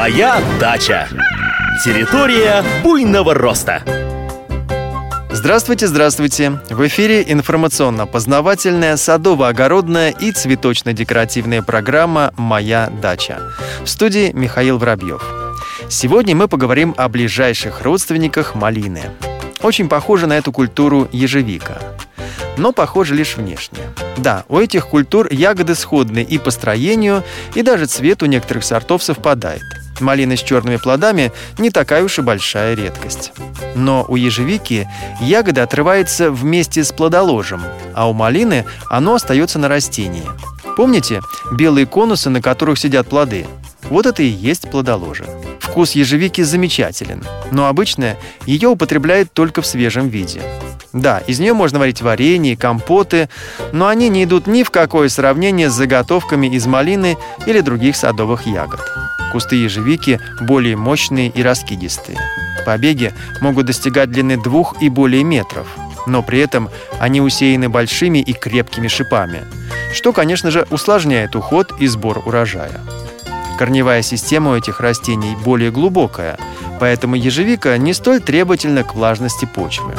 Моя дача. Территория буйного роста. Здравствуйте, здравствуйте! В эфире информационно-познавательная, садово-огородная и цветочно-декоративная программа «Моя дача». В студии Михаил Воробьев. Сегодня мы поговорим о ближайших родственниках малины. Очень похожа на эту культуру ежевика но похожи лишь внешне. Да, у этих культур ягоды сходны и по строению, и даже цвет у некоторых сортов совпадает. Малина с черными плодами не такая уж и большая редкость. Но у ежевики ягода отрывается вместе с плодоложем, а у малины оно остается на растении. Помните белые конусы, на которых сидят плоды? Вот это и есть плодоложе. Вкус ежевики замечателен, но обычно ее употребляют только в свежем виде. Да, из нее можно варить варенье, компоты, но они не идут ни в какое сравнение с заготовками из малины или других садовых ягод. Кусты ежевики более мощные и раскидистые. Побеги могут достигать длины двух и более метров, но при этом они усеяны большими и крепкими шипами, что, конечно же, усложняет уход и сбор урожая. Корневая система у этих растений более глубокая, поэтому ежевика не столь требовательна к влажности почвы.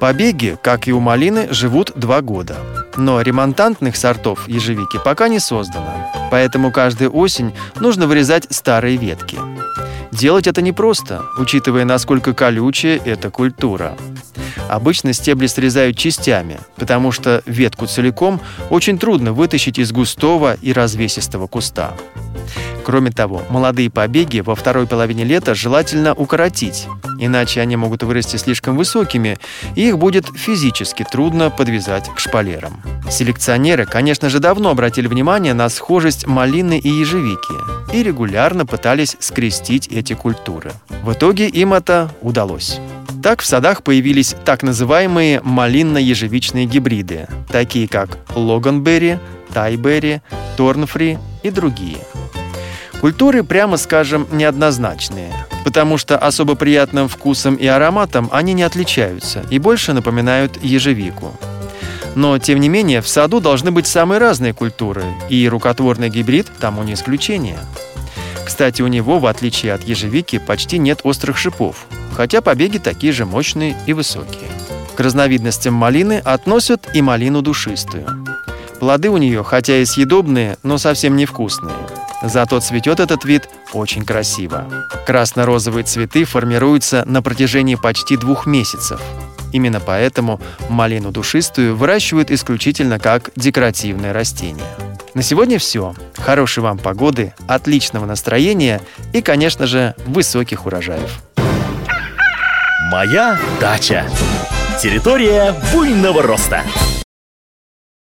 Побеги, как и у малины, живут два года. Но ремонтантных сортов ежевики пока не создано, поэтому каждую осень нужно вырезать старые ветки. Делать это непросто, учитывая, насколько колючая эта культура. Обычно стебли срезают частями, потому что ветку целиком очень трудно вытащить из густого и развесистого куста. Кроме того, молодые побеги во второй половине лета желательно укоротить, иначе они могут вырасти слишком высокими, и их будет физически трудно подвязать к шпалерам. Селекционеры, конечно же, давно обратили внимание на схожесть малины и ежевики и регулярно пытались скрестить эти культуры. В итоге им это удалось. Так в садах появились так называемые малинно-ежевичные гибриды, такие как логанберри, тайберри, торнфри и другие – Культуры, прямо скажем, неоднозначные, потому что особо приятным вкусом и ароматом они не отличаются и больше напоминают ежевику. Но, тем не менее, в саду должны быть самые разные культуры, и рукотворный гибрид тому не исключение. Кстати, у него, в отличие от ежевики, почти нет острых шипов, хотя побеги такие же мощные и высокие. К разновидностям малины относят и малину душистую. Плоды у нее, хотя и съедобные, но совсем невкусные – Зато цветет этот вид очень красиво. Красно-розовые цветы формируются на протяжении почти двух месяцев. Именно поэтому малину душистую выращивают исключительно как декоративное растение. На сегодня все. Хорошей вам погоды, отличного настроения и, конечно же, высоких урожаев. Моя дача. Территория буйного роста.